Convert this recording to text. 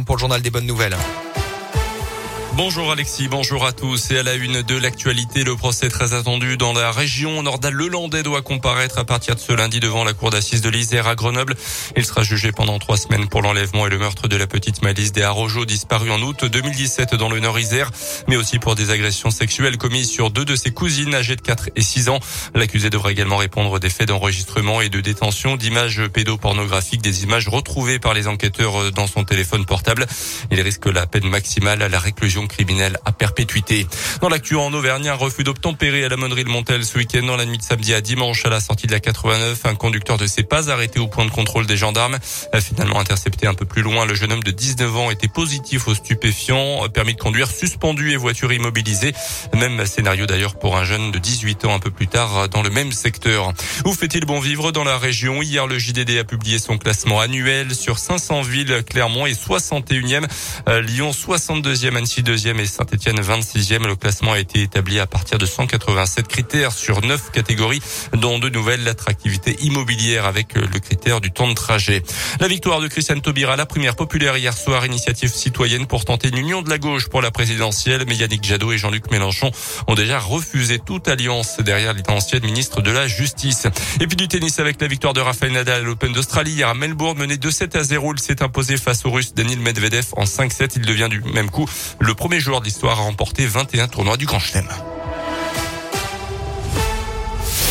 Pour le journal des bonnes nouvelles. Bonjour Alexis, bonjour à tous. Et à la une de l'actualité, le procès très attendu dans la région. Nordal Lelandais doit comparaître à partir de ce lundi devant la cour d'assises de l'Isère à Grenoble. Il sera jugé pendant trois semaines pour l'enlèvement et le meurtre de la petite Malice des disparue en août 2017 dans le Nord-Isère, mais aussi pour des agressions sexuelles commises sur deux de ses cousines âgées de 4 et 6 ans. L'accusé devra également répondre des faits d'enregistrement et de détention d'images pédopornographiques, des images retrouvées par les enquêteurs dans son téléphone portable. Il risque la peine maximale à la réclusion criminelle à perpétuité. Dans l'actu en Auvergne, un refus d'obtempérer à la Monnerie de Montel ce week-end dans la nuit de samedi à dimanche à la sortie de la 89. Un conducteur ne s'est pas arrêté au point de contrôle des gendarmes. Finalement intercepté un peu plus loin. Le jeune homme de 19 ans était positif aux stupéfiants. Permis de conduire suspendu et voiture immobilisée. Même scénario d'ailleurs pour un jeune de 18 ans un peu plus tard dans le même secteur. Où fait-il bon vivre dans la région? Hier, le JDD a publié son classement annuel sur 500 villes. Clermont et 61e. Lyon 62e. Annecy deuxième et Saint-Etienne 26e. Le classement a été établi à partir de 187 critères sur neuf catégories, dont de nouvelles l'attractivité immobilière avec le critère du temps de trajet. La victoire de Christiane Taubira, la première populaire hier soir, initiative citoyenne pour tenter une union de la gauche pour la présidentielle. Mais Yannick Jadot et Jean-Luc Mélenchon ont déjà refusé toute alliance derrière l'ancienne ministre de la Justice. Et puis du tennis avec la victoire de Rafael Nadal à l'Open d'Australie hier à Melbourne, mené 2-7 à 0. Il s'est imposé face au Russe Daniil Medvedev en 5-7. Il devient du même coup le premier joueur d'histoire à remporter 21 tournois du Grand Chelem.